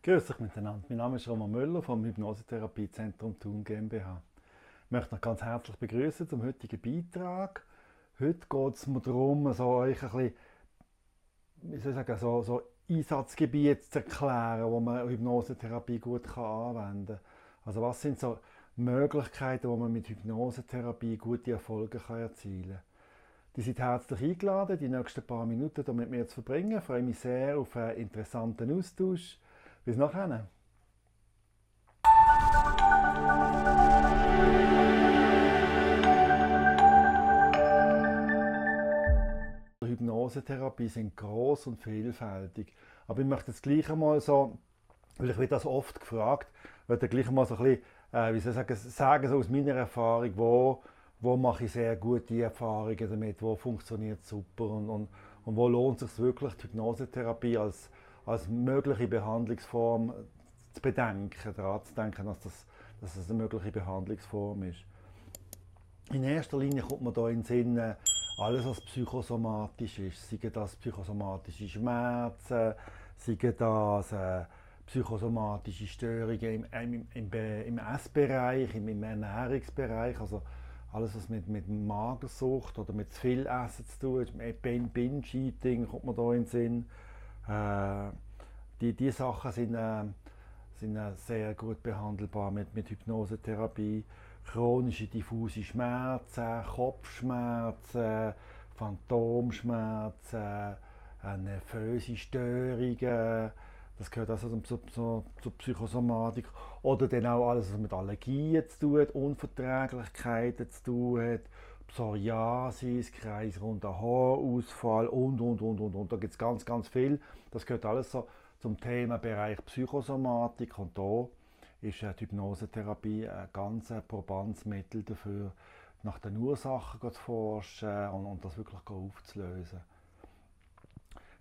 Grüß euch miteinander. Mein Name ist Roman Müller vom Hypnosetherapiezentrum Thun GmbH. Ich möchte euch ganz herzlich begrüßen zum heutigen Beitrag. Heute geht es mir darum, so euch ein bisschen, wie soll ich sagen, so, so Einsatzgebiete zu erklären, wo man Hypnosetherapie gut kann anwenden kann. Also was sind so Möglichkeiten, wo man mit Hypnosetherapie gute Erfolge kann erzielen kann. Die sind herzlich eingeladen, die nächsten paar Minuten hier mit mir zu verbringen. Ich freue mich sehr auf einen interessanten Austausch. Bis nachher. Hypnosetherapie sind groß und vielfältig. Aber ich möchte jetzt gleich einmal so, weil ich werde das oft gefragt, möchte gleich einmal so ein bisschen, äh, wie soll ich sagen, sagen so aus meiner Erfahrung, wo, wo mache ich sehr gute Erfahrungen damit, wo funktioniert super und, und, und wo lohnt es sich wirklich, die Hypnosetherapie als, als mögliche Behandlungsform zu bedenken, daran zu denken, dass das, dass das eine mögliche Behandlungsform ist. In erster Linie kommt man da in den Sinn, äh, alles was psychosomatisch ist, sei das psychosomatische Schmerzen, sei das äh, psychosomatische Störungen im, im, im, Essbereich, im, im Ernährungsbereich, also alles was mit, mit Magersucht oder mit zu viel Essen zu tun hat, Binge-Eating kommt man da in den Sinn. Äh, die, die Sachen sind, äh, sind äh, sehr gut behandelbar mit, mit Hypnosetherapie. Chronische diffuse Schmerzen, Kopfschmerzen, Phantomschmerzen, äh, nervöse Störungen, das gehört also zur, zur, zur, Psychosomatik. Oder dann auch alles, was mit Allergien zu tun hat, Unverträglichkeiten zu tun hat, Psoriasis, kreisrunder Haarausfall und, und, und, und, und. Da gibt es ganz, ganz viel. Das gehört alles so zum Themenbereich Psychosomatik und da ist die Hypnosetherapie ein ganz probantes Mittel dafür, nach den Ursachen zu forschen und, und das wirklich aufzulösen.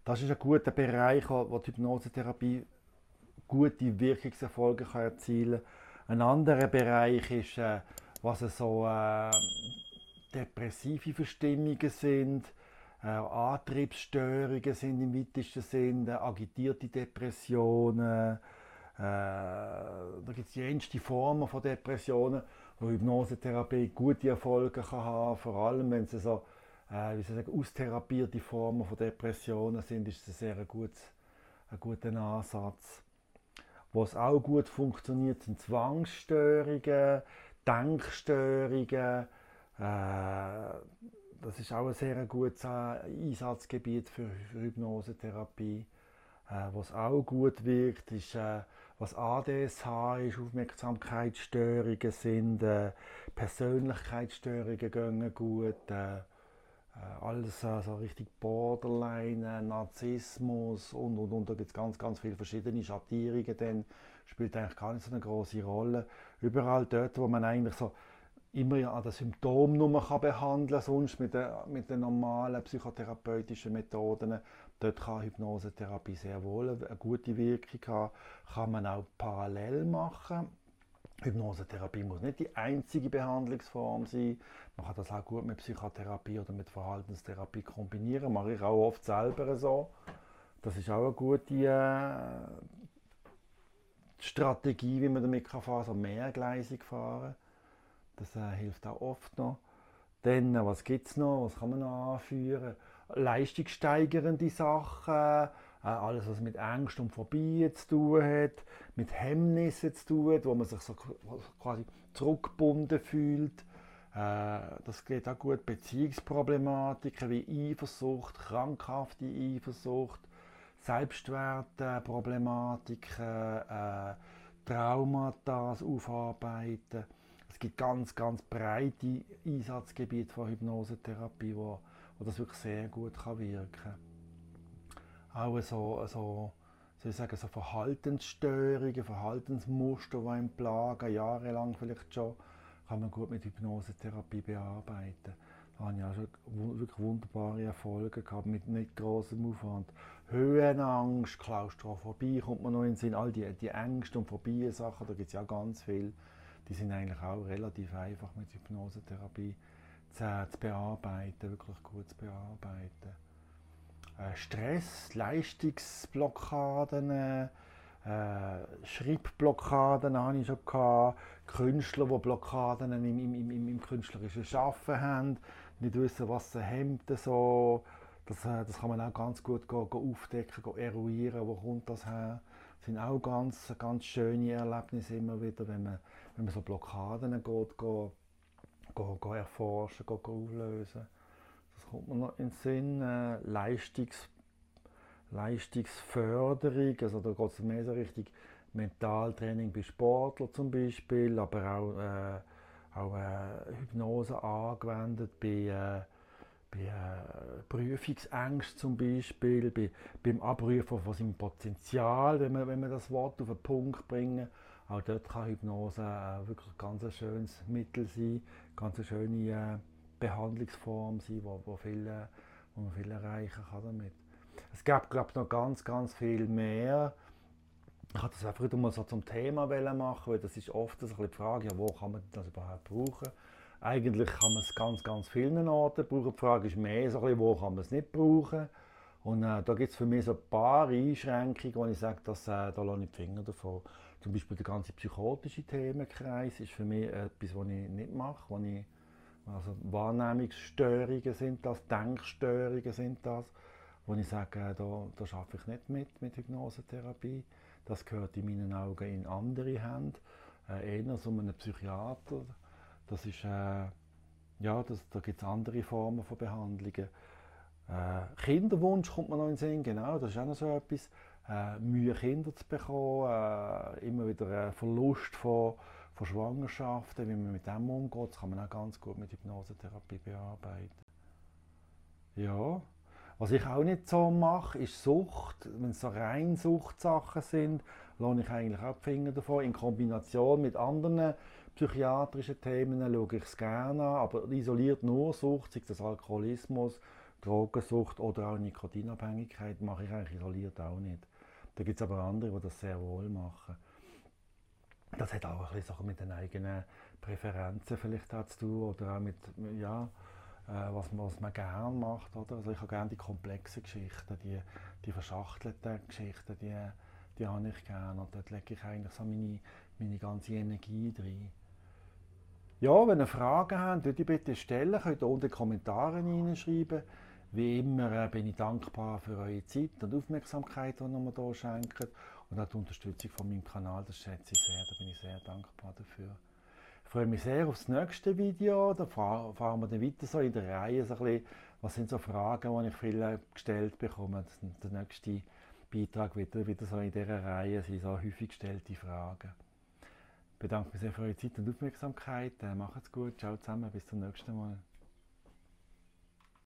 Das ist ein guter Bereich, wo die Hypnosetherapie gute Wirkungserfolge kann erzielen kann. Ein anderer Bereich ist, äh, was so äh, depressive Verstimmungen sind, äh, Antriebsstörungen sind im weitesten Sinne, agitierte Depressionen. Äh, da gibt es jenste Formen von Depressionen, wo Hypnosetherapie gute Erfolge kann haben vor allem wenn sie so äh, wie soll ich sagen, austherapierte Formen von Depressionen sind, ist es ein sehr gutes, ein guter Ansatz. Was auch gut funktioniert, sind Zwangsstörungen, Denkstörungen. Äh, das ist auch ein sehr gutes Einsatzgebiet für, für Hypnosetherapie. Äh, was auch gut wirkt, ist, äh, was ADSH ist, Aufmerksamkeitsstörungen sind, Persönlichkeitsstörungen gehen gut. Alles so richtig Borderline, Narzissmus und und und. Da gibt es ganz, ganz viele verschiedene Schattierungen. Dann spielt eigentlich gar nicht so eine große Rolle. Überall dort, wo man eigentlich so immer an das Symptom nur kann behandeln kann, sonst mit den, mit den normalen psychotherapeutischen Methoden, dort kann Hypnosetherapie sehr wohl eine gute Wirkung haben. Kann man auch parallel machen Hypnosetherapie muss nicht die einzige Behandlungsform sein. Man kann das auch gut mit Psychotherapie oder mit Verhaltenstherapie kombinieren. Mache ich auch oft selber so. Das ist auch eine gute äh, Strategie, wie man damit kann fahren kann, so mehrgleisig fahren. Das äh, hilft auch oft noch. Dann, äh, was gibt es noch? Was kann man noch anführen? Leistungssteigernde Sachen äh, alles, was mit Angst und Phobie zu tun hat, mit Hemmnissen zu tun hat, wo man sich so quasi zurückgebunden fühlt. Äh, das geht auch gut. Beziehungsproblematiken wie Eifersucht, krankhafte Eifersucht, Selbstwertproblematiken, äh, Traumata aufarbeiten. Es gibt ganz, ganz breite Einsatzgebiete von Hypnosetherapie, wo, wo das wirklich sehr gut kann wirken kann auch so, so, soll ich sagen, so Verhaltensstörungen, Verhaltensmuster, die einen plagen, jahrelang vielleicht schon, kann man gut mit Hypnosetherapie bearbeiten. Da habe ich auch schon wirklich wunderbare Erfolge gehabt, mit nicht großem Aufwand. Höhenangst, Klaustrophobie kommt man noch in den Sinn, all die, die Ängste und Phobien-Sachen, da gibt es ja ganz viel. Die sind eigentlich auch relativ einfach mit Hypnosetherapie zu, zu bearbeiten, wirklich gut zu bearbeiten. Äh, Stress, Leistungsblockaden, äh, Schreibblockaden hatte ich schon gehabt, Künstler, die Blockaden im, im, im, im künstlerischen Schaffen haben, nicht wissen, was sie haben, so. Das, äh, das kann man auch ganz gut go, go aufdecken, go eruieren, wo kommt das her. Sind auch ganz, ganz schöne Erlebnisse immer wieder, wenn man, wenn man so Blockaden geht, go, go, go erforschen, go, go auflösen. Das kommt mir noch in den Sinn. Äh, Leistungs, Leistungsförderung, also da geht es mehr so richtig Mentaltraining bei Sportlern zum Beispiel, aber auch, äh, auch äh, Hypnose angewendet bei, äh, bei äh, Prüfungsängsten zum Beispiel, bei, beim Abrufen von seinem Potenzial, wenn man, wenn man das Wort auf den Punkt bringen. Auch dort kann Hypnose äh, wirklich ein ganz schönes Mittel sein, ganz schöne äh, Behandlungsform sein, wo, wo, viel, äh, wo man viel erreichen kann damit. Es gibt, glaube ich, noch ganz, ganz viel mehr. Ich wollte das einfach mal so zum Thema machen, weil das ist oft so die Frage, ja, wo kann man das überhaupt brauchen? Eigentlich kann man es ganz, ganz vielen Orten brauchen. Die Frage ist mehr, so ein bisschen, wo kann man es nicht brauchen. Und äh, da gibt es für mich so ein paar Einschränkungen, wo ich sage, dass, äh, da lasse ich die Finger davon. Zum Beispiel der ganze psychotische Themenkreis ist für mich etwas, was ich nicht mache. Wo ich, also Wahrnehmungsstörungen sind das, Denkstörungen sind das, wo ich sage, äh, da, da arbeite ich nicht mit, mit Hypnosetherapie. Das gehört in meinen Augen in andere Hände, äh, eher so einen Psychiater. Das ist, äh, ja, das, da gibt es andere Formen von Behandlungen. Äh, Kinderwunsch kommt mir noch in den Sinn, genau, das ist auch noch so etwas. Äh, Mühe Kinder zu bekommen, äh, immer wieder ein Verlust von, von Schwangerschaften, wie man mit dem umgeht, das kann man auch ganz gut mit Hypnosetherapie bearbeiten. Ja, was ich auch nicht so mache, ist Sucht. Wenn es so rein Suchtsachen sind, lohne ich eigentlich auch die Finger davon. In Kombination mit anderen psychiatrischen Themen schaue ich es gerne an, aber isoliert nur Sucht, sei das Alkoholismus, Drogensucht oder auch Nikotinabhängigkeit, mache ich eigentlich isoliert auch nicht. Da gibt es aber andere, die das sehr wohl machen. Das hat auch ein bisschen mit den eigenen Präferenzen vielleicht auch zu tun oder auch mit, ja, äh, was, man, was man gerne macht. Oder? Also ich habe gerne die komplexen Geschichten, die, die verschachtelten Geschichten, die, die habe ich gerne. Und dort lege ich eigentlich so meine, meine ganze Energie drin. Ja, wenn ihr Fragen habt, könnt ihr bitte stellen, könnt ihr unten Kommentare hineinschreiben. Wie immer äh, bin ich dankbar für eure Zeit und Aufmerksamkeit, die ihr mir hier schenkt. Und auch die Unterstützung von meinem Kanal, das schätze ich sehr, da bin ich sehr dankbar dafür. Ich freue mich sehr auf das nächste Video. Da fahren wir dann weiter so in der Reihe. So ein bisschen, was sind so Fragen, die ich viele gestellt bekomme. Der nächste Beitrag wird wieder so in dieser Reihe sind so häufig gestellte Fragen. Bedanke mich sehr für eure Zeit und Aufmerksamkeit. Macht's gut. Ciao zusammen. Bis zum nächsten Mal.